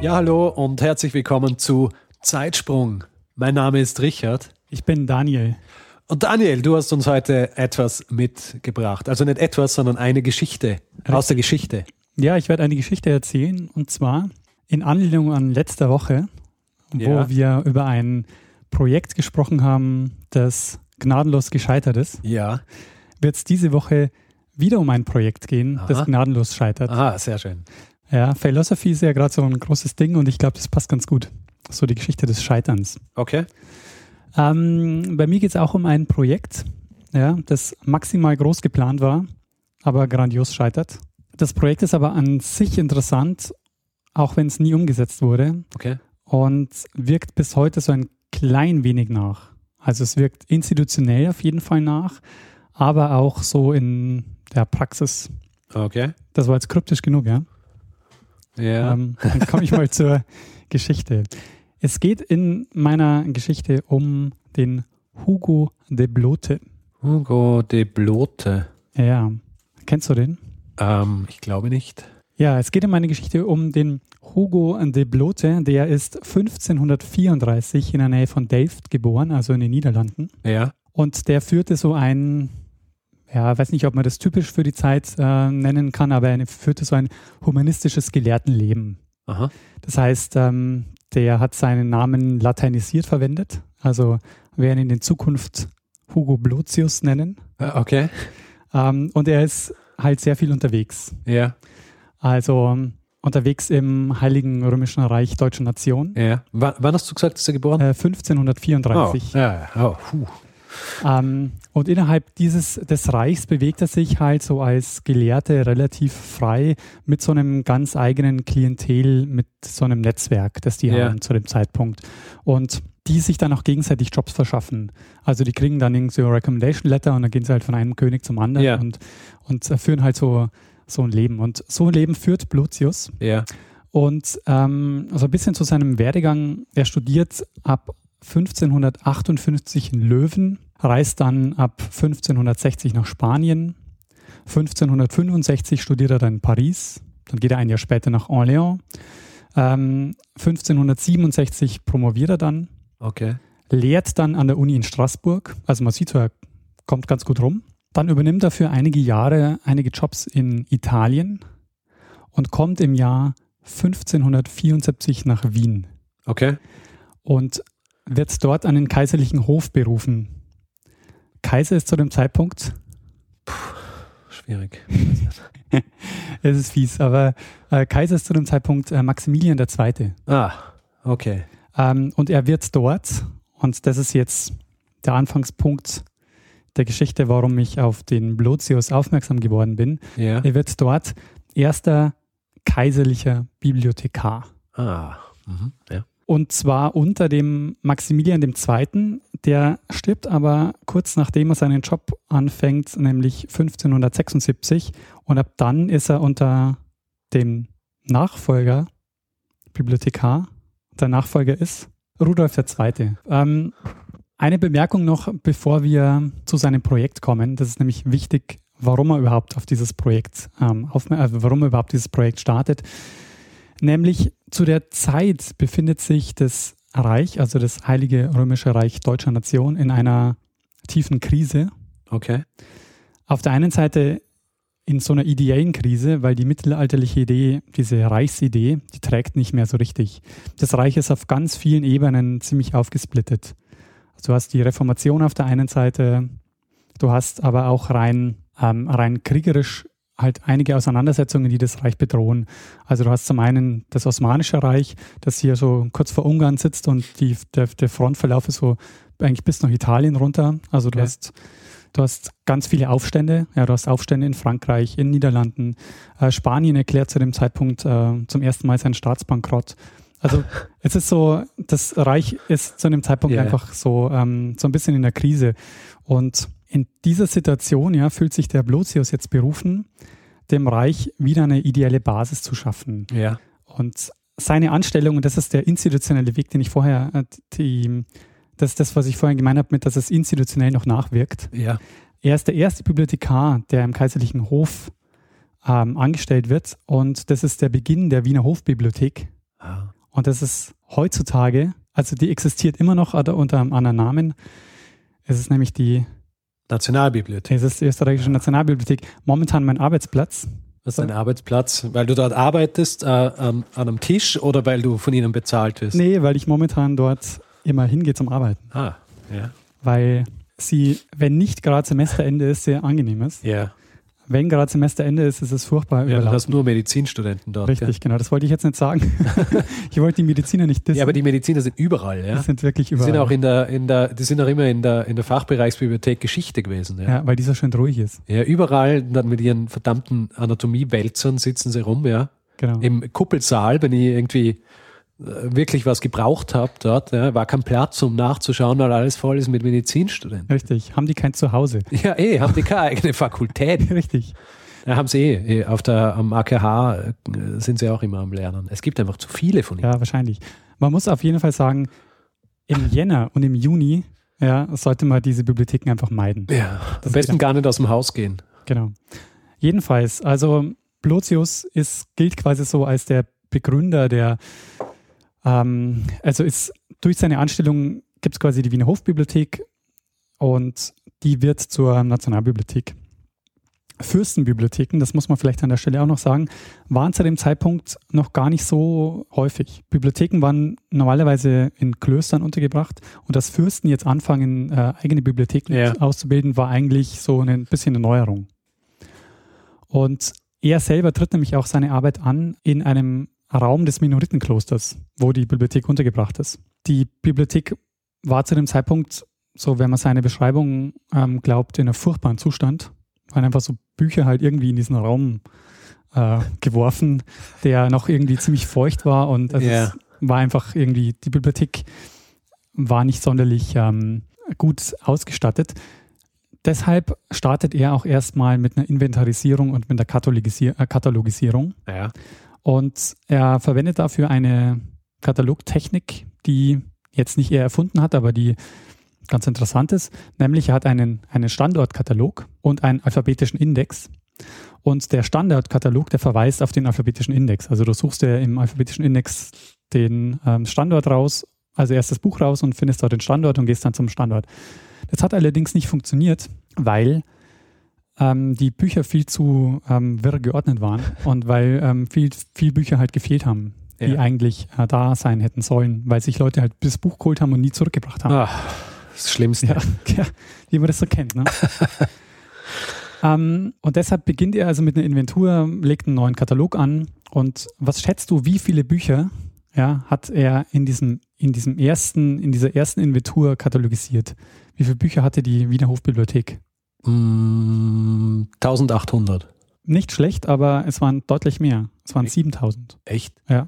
Ja, hallo und herzlich willkommen zu Zeitsprung. Mein Name ist Richard. Ich bin Daniel. Und Daniel, du hast uns heute etwas mitgebracht. Also nicht etwas, sondern eine Geschichte aus der Geschichte. Ja, ich werde eine Geschichte erzählen und zwar in Anlehnung an letzter Woche, wo Ja. wir über ein Projekt gesprochen haben, das gnadenlos gescheitert ist, Ja. wird es diese Woche wieder um ein Projekt gehen, Aha. das gnadenlos scheitert. Aha, sehr schön. Ja, Philosophy ist ja gerade so ein großes Ding und ich glaube, das passt ganz gut. So die Geschichte des Scheiterns. Okay. Ähm, bei mir geht es auch um ein Projekt, ja, das maximal groß geplant war, aber grandios scheitert. Das Projekt ist aber an sich interessant, auch wenn es nie umgesetzt wurde Okay. und wirkt bis heute so ein klein wenig nach. Also es wirkt institutionell auf jeden Fall nach, aber auch so in der Praxis. Okay. Das war jetzt kryptisch genug, ja? Ja. Ähm, dann komme ich mal zur Geschichte. Es geht in meiner Geschichte um den Hugo de Blote. Hugo de Blote. Ja, kennst du den? Ähm, ich glaube nicht. Ja, es geht in meiner Geschichte um den Hugo de Blote. Der ist 1534 in der Nähe von Delft geboren, also in den Niederlanden. Ja. Und der führte so ein, ja, weiß nicht, ob man das typisch für die Zeit äh, nennen kann, aber er führte so ein humanistisches Gelehrtenleben. Aha. Das heißt, ähm, der hat seinen Namen lateinisiert verwendet. Also werden ihn in Zukunft Hugo Blotius nennen. Äh, Okay. Ähm, und er ist halt sehr viel unterwegs. Ja. Also ähm, unterwegs im Heiligen Römischen Reich Deutscher Nation. Ja. W wann hast du gesagt, ist er geboren? Äh, 1534. Oh, ja. Oh, puh. Ähm, und innerhalb dieses des Reichs bewegt er sich halt so als Gelehrte relativ frei mit so einem ganz eigenen Klientel, mit so einem Netzwerk, das die Ja. haben zu dem Zeitpunkt. Und die sich dann auch gegenseitig Jobs verschaffen. Also die kriegen dann irgendwie so Recommendation Letter und dann gehen sie halt von einem König zum anderen Ja. und, und äh, führen halt so, so ein Leben. Und so ein Leben führt Blutius. Ja. Und ähm, also ein bisschen zu seinem Werdegang. Er studiert ab 1558 in Löwen, reist dann ab 1560 nach Spanien. 1565 studiert er dann in Paris. Dann geht er ein Jahr später nach Orléans. Ähm, 1567 promoviert er dann, Okay. lehrt dann an der Uni in Straßburg. Also man sieht er kommt ganz gut rum. Dann übernimmt er für einige Jahre einige Jobs in Italien und kommt im Jahr 1574 nach Wien Okay. und wird dort an den kaiserlichen Hof berufen. Kaiser ist zu dem Zeitpunkt, Schwierig. es ist fies, aber äh, Kaiser ist zu dem Zeitpunkt äh, Maximilian II. Ah, okay. Ähm, und er wird dort, und das ist jetzt der Anfangspunkt der Geschichte, warum ich auf den Blotius aufmerksam geworden bin, Ja. er wird dort erster kaiserlicher Bibliothekar. Ah. Mhm. Ja. Und zwar unter dem Maximilian II., der stirbt aber kurz nachdem er seinen Job anfängt, nämlich 1576. Und ab dann ist er unter dem Nachfolger, Bibliothekar, der Nachfolger ist Rudolf II. Ähm, eine Bemerkung noch, bevor wir zu seinem Projekt kommen. Das ist nämlich wichtig, warum er überhaupt auf dieses Projekt, ähm, auf, äh, warum er überhaupt dieses Projekt startet. Nämlich zu der Zeit befindet sich das Reich, also das Heilige Römische Reich Deutscher Nation, in einer tiefen Krise. Okay. Auf der einen Seite in so einer ideellen Krise, weil die mittelalterliche Idee, diese Reichsidee, die trägt nicht mehr so richtig. Das Reich ist auf ganz vielen Ebenen ziemlich aufgesplittet. Also du hast die Reformation auf der einen Seite, du hast aber auch rein, ähm, rein kriegerisch halt einige Auseinandersetzungen, die das Reich bedrohen. Also du hast zum einen das Osmanische Reich, das hier so kurz vor Ungarn sitzt und die, der, der Frontverlauf ist so eigentlich bis nach Italien runter. Also du Okay. hast Du hast ganz viele Aufstände. Ja, du hast Aufstände in Frankreich, in Niederlanden. Äh, Spanien erklärt zu dem Zeitpunkt äh, zum ersten Mal seinen Staatsbankrott. Also es ist so, das Reich ist zu einem Zeitpunkt Ja. einfach so, ähm, so ein bisschen in der Krise. Und in dieser Situation ja, fühlt sich der Blotius jetzt berufen, dem Reich wieder eine ideelle Basis zu schaffen. Ja. Und seine Anstellung, und das ist der institutionelle Weg, den ich vorher, äh, die, das ist das, was ich vorher gemeint habe, mit, dass es institutionell noch nachwirkt. Ja. Er ist der erste Bibliothekar, der im kaiserlichen Hof ähm, angestellt wird. Und das ist der Beginn der Wiener Hofbibliothek. Ah. Und das ist heutzutage, also die existiert immer noch unter unter einem anderen Namen. Es ist nämlich die, Nationalbibliothek. es ist die österreichische Nationalbibliothek, momentan mein Arbeitsplatz. Das ist ein Arbeitsplatz, weil du dort arbeitest, äh, am- an einem Tisch oder weil du von ihnen bezahlt wirst? Nee, weil ich momentan dort immer hingehe zum Arbeiten. Ah, ja. Weil sie, wenn nicht gerade Semesterende ist, sehr angenehm ist. Ja. Wenn gerade Semesterende ist, ist es furchtbar ja du hast nur Medizinstudenten dort. Richtig, genau. Das wollte ich jetzt nicht sagen. ich wollte die Mediziner nicht Ja. dissen. ja, aber die Mediziner sind überall, die ja. sind wirklich Die überall. sind auch in der, in der, die sind auch immer in der, in der Fachbereichsbibliothek Geschichte gewesen. Ja. ja, weil die so schön ruhig ist. ja, überall dann mit ihren verdammten Anatomiewälzern sitzen sie rum, ja. Genau. Im Kuppelsaal, wenn ich irgendwie wirklich was gebraucht habe dort, ja, war kein Platz, um nachzuschauen, weil alles voll ist mit Medizinstudenten. Richtig. Haben die kein Zuhause? Ja, eh, haben die keine eigene Fakultät. Richtig. Ja, haben sie eh. eh. Auf der, am AKH äh, sind sie auch immer am Lernen. Es gibt einfach zu viele von ihnen. Ja, wahrscheinlich. Man muss auf jeden Fall sagen, im Jänner und im Juni ja, sollte man diese Bibliotheken einfach meiden. Ja, am besten gar nicht aus dem Haus gehen. Genau. Jedenfalls, also Blotius ist, gilt quasi so als der Begründer der, ähm, also ist durch seine Anstellung gibt es quasi die Wiener Hofbibliothek und die wird zur Nationalbibliothek. Fürstenbibliotheken, das muss man vielleicht an der Stelle auch noch sagen, waren zu dem Zeitpunkt noch gar nicht so häufig. Bibliotheken waren normalerweise in Klöstern untergebracht und dass Fürsten jetzt anfangen, äh, eigene Bibliotheken Ja. auszubilden, war eigentlich so ein bisschen eine Neuerung. Und er selber tritt nämlich auch seine Arbeit an in einem Raum des Minoritenklosters, wo die Bibliothek untergebracht ist. Die Bibliothek war zu dem Zeitpunkt, so wenn man seine Beschreibung ähm, glaubt, in einem furchtbaren Zustand. Waren einfach so Bücher halt irgendwie in diesen Raum äh, geworfen, der noch irgendwie ziemlich feucht war und also Ja. es war einfach irgendwie, die Bibliothek war nicht sonderlich ähm, gut ausgestattet. Deshalb startet er auch erstmal mit einer Inventarisierung und mit einer Katalogisier äh, Katalogisierung. Ja. Und er verwendet dafür eine Katalogtechnik, die jetzt nicht er erfunden hat, aber die ganz interessant ist. Nämlich er hat einen, einen Standortkatalog und einen alphabetischen Index. Und der Standortkatalog, der verweist auf den alphabetischen Index. Also du suchst dir im alphabetischen Index den ähm, Standort raus, also erst das Buch raus und findest dort den Standort und gehst dann zum Standort. Das hat allerdings nicht funktioniert, weil ähm, die Bücher viel zu ähm, wirr geordnet waren und weil ähm, viel, viel Bücher halt gefehlt haben, die Ja. eigentlich äh, da sein hätten sollen, weil sich Leute halt das Buch geholt haben und nie zurückgebracht haben. Ah, das Schlimmste. Ja, ja, wie man das so kennt. Ne? ähm, und deshalb beginnt er also mit einer Inventur, legt einen neuen Katalog an. Und was schätzt du, wie viele Bücher ja, hat er in diesem, in diesem ersten, in dieser ersten Inventur katalogisiert? Wie viele Bücher hatte die Wiener Hofbibliothek? Mm, 1800. Nicht schlecht, aber es waren deutlich mehr. Es waren Echt? 7000. Echt? Ja.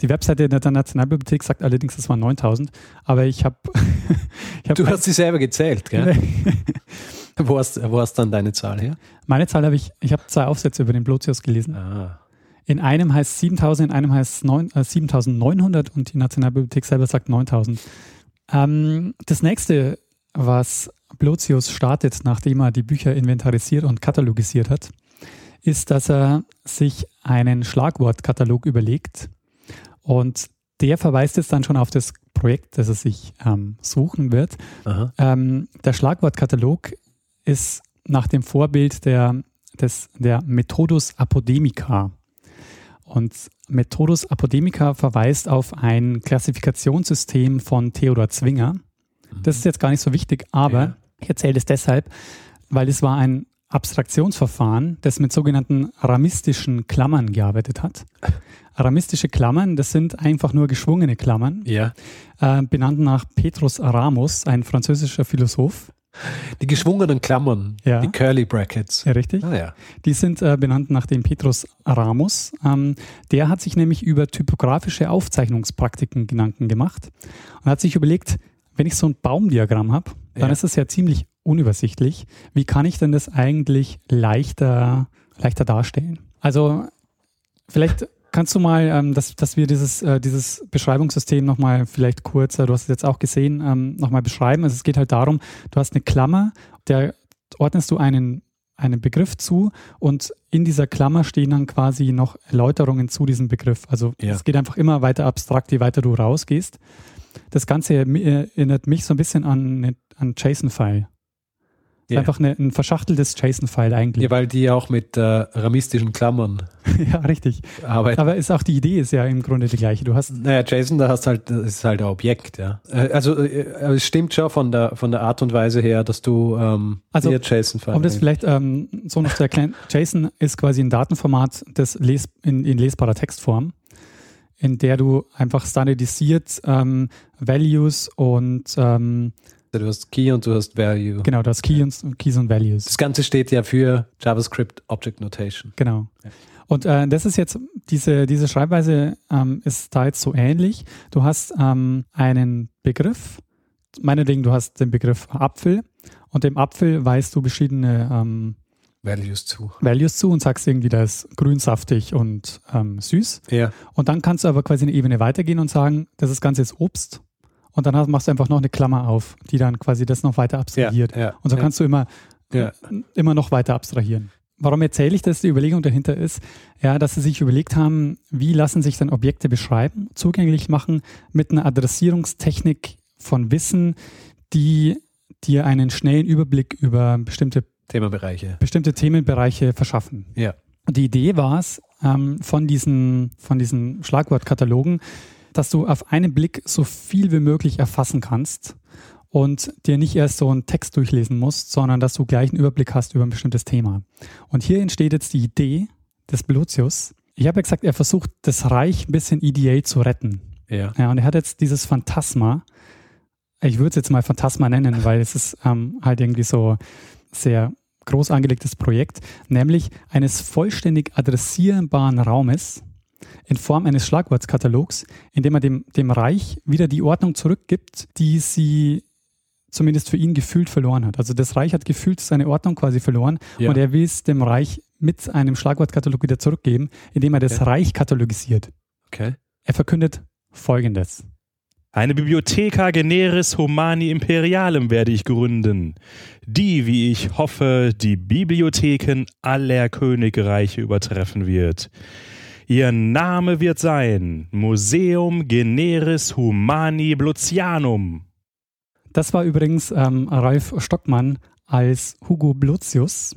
Die Webseite der Nationalbibliothek sagt allerdings, es waren 9000. Aber ich habe. hab Du hast sie selber gezählt, gell? Wo hast, wo hast dann deine Zahl her? Meine Zahl habe ich, ich habe zwei Aufsätze über den Blotius gelesen. Ah. In einem heißt 7000, in einem heißt neun- äh, 7900 und die Nationalbibliothek selber sagt 9000. Ähm, das nächste, was Blotius startet, nachdem er die Bücher inventarisiert und katalogisiert hat, ist, dass er sich einen Schlagwortkatalog überlegt und der verweist jetzt dann schon auf das Projekt, das er sich ähm, suchen wird. Ähm, der Schlagwortkatalog ist nach dem Vorbild der, des, der Methodus Apodemica. Und Methodus Apodemica verweist auf ein Klassifikationssystem von Theodor Zwinger. Das ist jetzt gar nicht so wichtig, aber Ja. ich erzähle es deshalb, weil es war ein Abstraktionsverfahren, das mit sogenannten ramistischen Klammern gearbeitet hat. Ramistische Klammern, das sind einfach nur geschwungene Klammern Ja. äh, benannt nach Petrus Aramus, ein französischer Philosoph. Die geschwungenen Klammern, Ja. die Curly Brackets. Ja, richtig. Ah ja. Die sind äh, benannt nach dem Petrus Ramos. Ähm, der hat sich nämlich über typografische Aufzeichnungspraktiken Gedanken gemacht und hat sich überlegt, wenn ich so ein Baumdiagramm habe, dann Ja. ist das ja ziemlich unübersichtlich. Wie kann ich denn das eigentlich leichter, leichter darstellen? Also vielleicht kannst du mal, ähm, dass, dass wir dieses, äh, dieses Beschreibungssystem nochmal vielleicht kurz, äh, du hast es jetzt auch gesehen, ähm, nochmal beschreiben. Also es geht halt darum, du hast eine Klammer, der ordnest du einen, einen Begriff zu und in dieser Klammer stehen dann quasi noch Erläuterungen zu diesem Begriff. Also Ja. es geht einfach immer weiter abstrakt, je weiter du rausgehst. Das Ganze erinnert mich so ein bisschen an, an JSON-File. Ja. Einfach eine, ein verschachteltes JSON-File eigentlich. ja, weil die auch mit äh, ramistischen Klammern ja, richtig. arbeiten. Aber ist auch die Idee ist ja im Grunde die gleiche. Du hast Naja, Jason, da hast halt, das ist halt ein Objekt, ja. Äh, Also äh, aber es stimmt schon von der von der Art und Weise her, dass du ähm, Also, dir Jason Um das vielleicht ähm, so noch zu erklären, JSON ist quasi ein Datenformat das les in, in lesbarer Textform, in der du einfach standardisiert ähm, Values und ähm, Du hast Key und du hast Value. genau das Key und, Keys und Values. Das Ganze steht ja für JavaScript Object Notation. Genau. Ja. Und äh, das ist jetzt, diese, diese Schreibweise ähm, ist da jetzt so ähnlich. Du hast ähm, einen Begriff, meinetwegen, du hast den Begriff Apfel und dem Apfel weißt du verschiedene ähm, Values zu. Values zu und sagst irgendwie, da ist grün, saftig und ähm, süß. Ja. Und dann kannst du aber quasi eine Ebene weitergehen und sagen, das ist Ganze ist Obst. Und dann machst du einfach noch eine Klammer auf, die dann quasi das noch weiter Ja, abstrahiert. ja, Und so ja. kannst du immer, Ja. immer noch weiter abstrahieren. Warum erzähle ich das? Die Überlegung dahinter ist, ja, dass sie sich überlegt haben, wie lassen sich dann Objekte beschreiben, zugänglich machen mit einer Adressierungstechnik von Wissen, die dir einen schnellen Überblick über bestimmte, Themenbereiche. bestimmte Themenbereiche verschaffen. Ja. Die Idee war es, ähm, von, diesen, von diesen Schlagwortkatalogen, dass du auf einen Blick so viel wie möglich erfassen kannst und dir nicht erst so einen Text durchlesen musst, sondern dass du gleich einen Überblick hast über ein bestimmtes Thema. Und hier entsteht jetzt die Idee des Belotius. Ich habe ja gesagt, er versucht, das Reich ein bisschen EDA zu retten. Ja. Ja, und er hat jetzt dieses Phantasma, ich würde es jetzt mal Phantasma nennen, weil es ist ähm, halt irgendwie so sehr groß angelegtes Projekt, nämlich eines vollständig adressierbaren Raumes in Form eines Schlagwortkatalogs, in dem er dem, dem Reich wieder die Ordnung zurückgibt, die sie zumindest für ihn gefühlt verloren hat. Also das Reich hat gefühlt seine Ordnung quasi verloren Ja. und er will es dem Reich mit einem Schlagwortkatalog wieder zurückgeben, indem er das Okay. Reich katalogisiert. Okay. Er verkündet Folgendes. Eine Bibliotheca generis humani imperialem werde ich gründen, die, wie ich hoffe, die Bibliotheken aller Königreiche übertreffen wird. Ihr Name wird sein Museum generis humani Blutianum. Das war übrigens ähm, Ralf Stockmann als Hugo Blutius.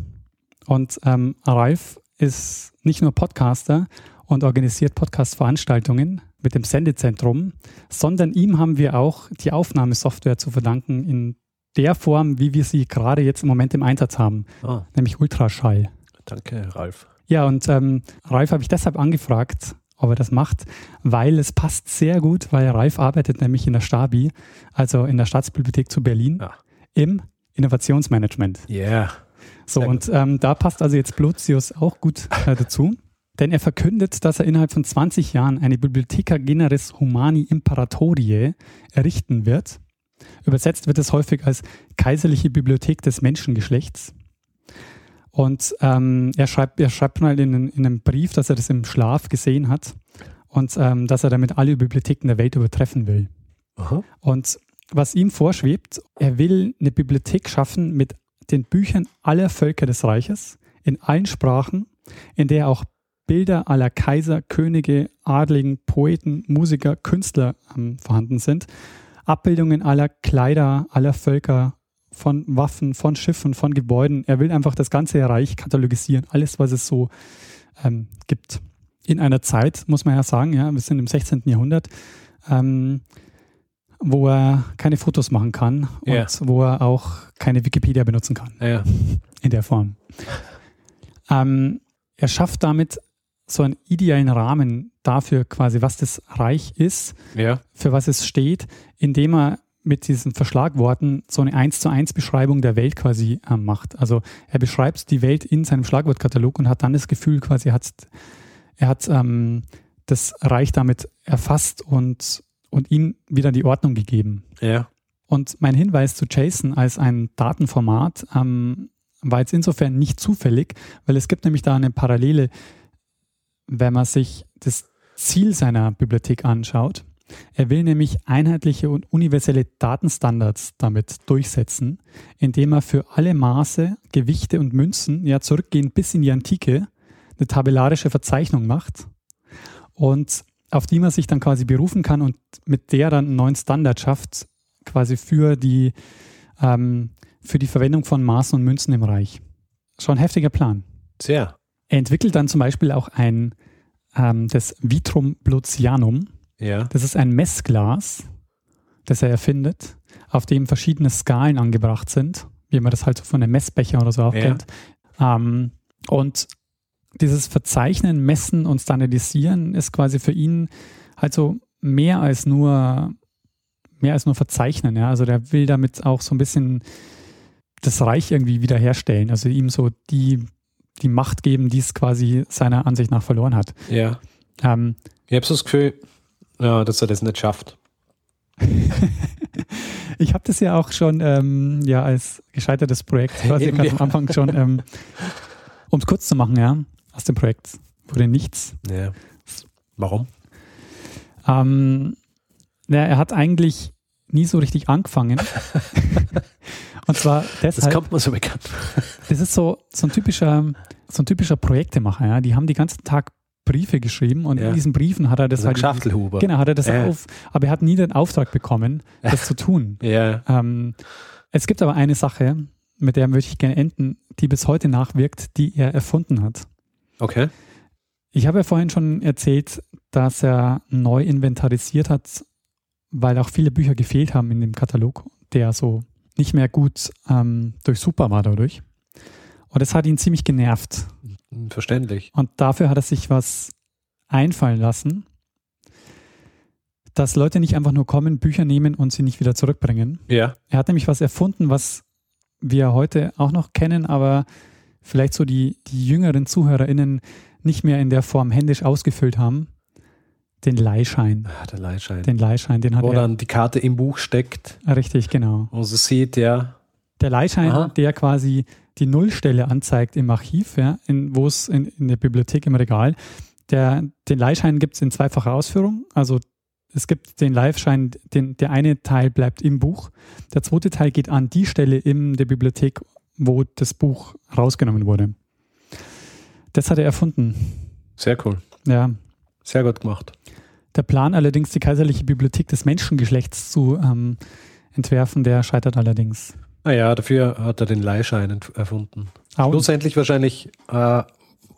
Und ähm, Ralf ist nicht nur Podcaster und organisiert Podcast-Veranstaltungen mit dem Sendezentrum, sondern ihm haben wir auch die Aufnahmesoftware zu verdanken in der Form, wie wir sie gerade jetzt im Moment im Einsatz haben, Ah, nämlich Ultraschall. danke, Ralf. Ja, und ähm, Ralf habe ich deshalb angefragt, ob er das macht, weil es passt sehr gut, weil Ralf arbeitet nämlich in der Stabi, also in der Staatsbibliothek zu Berlin, Ah. im Innovationsmanagement. Yeah. So, Sehr und ähm, da passt also jetzt Blutius auch gut äh, dazu, denn er verkündet, dass er innerhalb von 20 Jahren eine Bibliotheca Generis Humani Imperatoriae errichten wird. Übersetzt wird es häufig als kaiserliche Bibliothek des Menschengeschlechts. Und ähm, er, schreibt, er schreibt mal in, in einem Brief, dass er das im Schlaf gesehen hat und ähm, dass er damit alle Bibliotheken der Welt übertreffen will. Aha. Und was ihm vorschwebt, er will eine Bibliothek schaffen mit den Büchern aller Völker des Reiches, in allen Sprachen, in der auch Bilder aller Kaiser, Könige, Adligen, Poeten, Musiker, Künstler ähm, vorhanden sind, Abbildungen aller Kleider, aller Völker, von Waffen, von Schiffen, von Gebäuden. Er will einfach das ganze Reich katalogisieren, alles, was es so ähm, gibt. In einer Zeit, muss man ja sagen, ja, wir sind im 16. Jahrhundert, ähm, wo er keine Fotos machen kann und Ja. wo er auch keine Wikipedia benutzen kann Ja. in der Form. Ähm, er schafft damit so einen idealen Rahmen dafür quasi, was das Reich ist, Ja. für was es steht, indem er mit diesen Verschlagworten so eine 1 zu 1 Beschreibung der Welt quasi äh, macht. Also er beschreibt die Welt in seinem Schlagwortkatalog und hat dann das Gefühl quasi, hat, er hat ähm, das Reich damit erfasst und, und ihm wieder die Ordnung gegeben. Ja. Und mein Hinweis zu JSON als ein Datenformat ähm, war jetzt insofern nicht zufällig, weil es gibt nämlich da eine Parallele, wenn man sich das Ziel seiner Bibliothek anschaut. Er will nämlich einheitliche und universelle Datenstandards damit durchsetzen, indem er für alle Maße, Gewichte und Münzen, ja zurückgehend bis in die Antike, eine tabellarische Verzeichnung macht und auf die man sich dann quasi berufen kann und mit der dann einen neuen Standard schafft, quasi für die, ähm, für die Verwendung von Maßen und Münzen im Reich. Schon ein heftiger Plan. Sehr. Er entwickelt dann zum Beispiel auch ein ähm, das Vitrum Blutianum. Ja. Das ist ein Messglas, das er erfindet, auf dem verschiedene Skalen angebracht sind, wie man das halt so von einem Messbecher oder so auch Ja. kennt. Ähm, und dieses Verzeichnen, Messen und Standardisieren ist quasi für ihn halt so mehr als nur mehr als nur verzeichnen. Ja? Also der will damit auch so ein bisschen das Reich irgendwie wiederherstellen. Also ihm so die, die Macht geben, die es quasi seiner Ansicht nach verloren hat. Ja. Ähm, Ich habe so das Gefühl, ja, dass er das nicht schafft. ich habe das ja auch schon ähm, ja als gescheitertes Projekt ganz ja. am Anfang schon, ähm, um es kurz zu machen, ja, aus dem Projekt wurde nichts. Ja. Warum? Ähm, ja, er hat eigentlich nie so richtig angefangen. Und zwar Das deshalb, kommt mir so bekannt. das ist so, so ein typischer, so ein typischer Projektemacher, ja. Die haben die ganzen Tag Briefe geschrieben und Ja. in diesen Briefen hat er das ein halt Schachtelhuber. Genau, hat er das Ja. auf, aber er hat nie den Auftrag bekommen, das zu tun. Ja. Ähm, es gibt aber eine Sache, mit der möchte ich gerne enden, die bis heute nachwirkt, die er erfunden hat. Okay. Ich habe ja vorhin schon erzählt, dass er neu inventarisiert hat, weil auch viele Bücher gefehlt haben in dem Katalog, der so nicht mehr gut ähm, durchsuchbar war dadurch. Und das hat ihn ziemlich genervt. Verständlich. Und dafür hat er sich was einfallen lassen, dass Leute nicht einfach nur kommen, Bücher nehmen und sie nicht wieder zurückbringen. Ja. Er hat nämlich was erfunden, was wir heute auch noch kennen, aber vielleicht so die, die jüngeren ZuhörerInnen nicht mehr in der Form händisch ausgefüllt haben. Den Leihschein. Ah, der Leihschein. Den Leihschein, den hat Wo er. dann die Karte im Buch steckt Richtig, genau. und sie sieht, ja. Der Leihschein, Aha. der quasi die Nullstelle anzeigt im Archiv, ja, in, wo es in, in der Bibliothek im Regal. Der, den Leihschein gibt es in zweifacher Ausführung. Also es gibt den Leihschein, den, der eine Teil bleibt im Buch. Der zweite Teil geht an die Stelle in der Bibliothek, wo das Buch rausgenommen wurde. Das hat er erfunden. Sehr cool. Ja. Sehr gut gemacht. Der Plan allerdings, die kaiserliche Bibliothek des Menschengeschlechts zu ähm, entwerfen, der scheitert allerdings. Naja, dafür hat er den Leihschein erfunden. Au. Schlussendlich wahrscheinlich äh,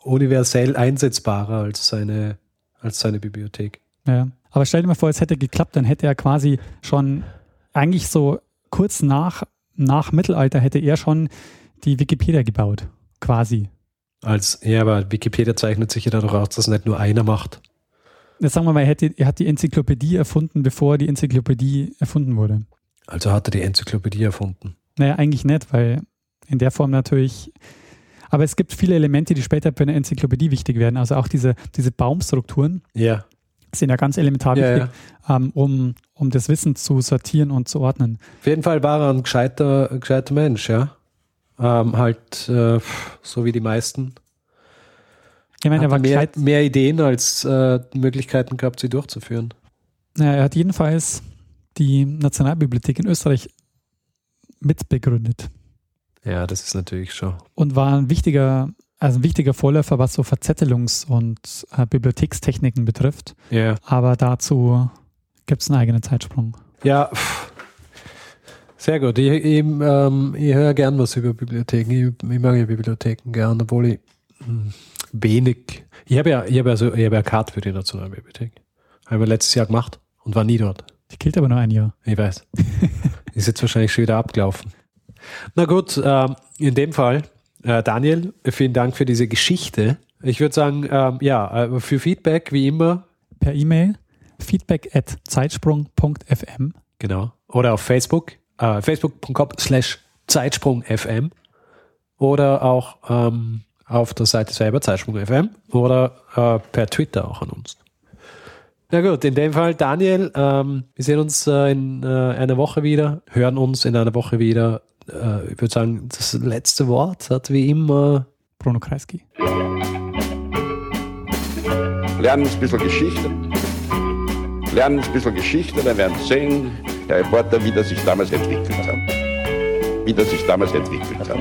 universell einsetzbarer als seine, als seine Bibliothek. Ja. Aber stell dir mal vor, es hätte geklappt, dann hätte er quasi schon eigentlich so kurz nach, nach Mittelalter hätte er schon die Wikipedia gebaut. Quasi. Als, ja, aber Wikipedia zeichnet sich ja dadurch aus, dass nicht nur einer macht. Jetzt sagen wir mal, er, hätte, er hat die Enzyklopädie erfunden, bevor die Enzyklopädie erfunden wurde. Also hat er die Enzyklopädie erfunden. Naja, eigentlich nicht, weil in der Form natürlich. Aber es gibt viele Elemente, die später bei einer Enzyklopädie wichtig werden. Also auch diese, diese Baumstrukturen Ja. sind ja ganz elementar Ja, wichtig, Ähm, um, um das Wissen zu sortieren und zu ordnen. Auf jeden Fall war er ein gescheiter, ein gescheiter Mensch, ja. Ähm, halt äh, so wie die meisten. Ich meine, er war Hat mehr, gescheit. mehr Ideen als äh, Möglichkeiten gehabt, sie durchzuführen. Naja, er hat jedenfalls die Nationalbibliothek in Österreich mitbegründet Ja, das ist natürlich schon. und war ein wichtiger, also ein wichtiger Vorläufer, was so Verzettelungs- und äh, Bibliothekstechniken betrifft. Ja. Aber dazu gibt es einen eigenen Zeitsprung. Ja, sehr gut. Ich, ich, ähm, ich höre gern was über Bibliotheken. Ich, ich mag ja Bibliotheken gern, obwohl ich hm, wenig. Ich habe ja, ich habe ja, so, ich habe ja Karte für die Nationalbibliothek. Haben wir letztes Jahr gemacht und war nie dort. Die gilt aber nur ein Jahr. Ich weiß. Ist jetzt wahrscheinlich schon wieder abgelaufen. Na gut, ähm, in dem Fall, äh, Daniel, vielen Dank für diese Geschichte. Ich würde sagen, ähm, ja, äh, für Feedback wie immer, Per E-Mail feedback at zeitsprung.fm Genau. Oder auf Facebook, äh, facebook.com slash Zeitsprung.fm oder auch ähm, auf der Seite selber Zeitsprung.fm oder per Twitter auch an uns. Na gut, in dem Fall, Daniel, ähm, wir sehen uns äh, in äh, einer Woche wieder, hören uns in einer Woche wieder. Äh, ich würde sagen, das letzte Wort hat wie immer Bruno Kreisky. Lernen ein bisschen Geschichte. Lernen ein bisschen Geschichte, dann werden Sie sehen, der Reporter, wie das sich damals entwickelt hat. Wie das sich damals entwickelt hat.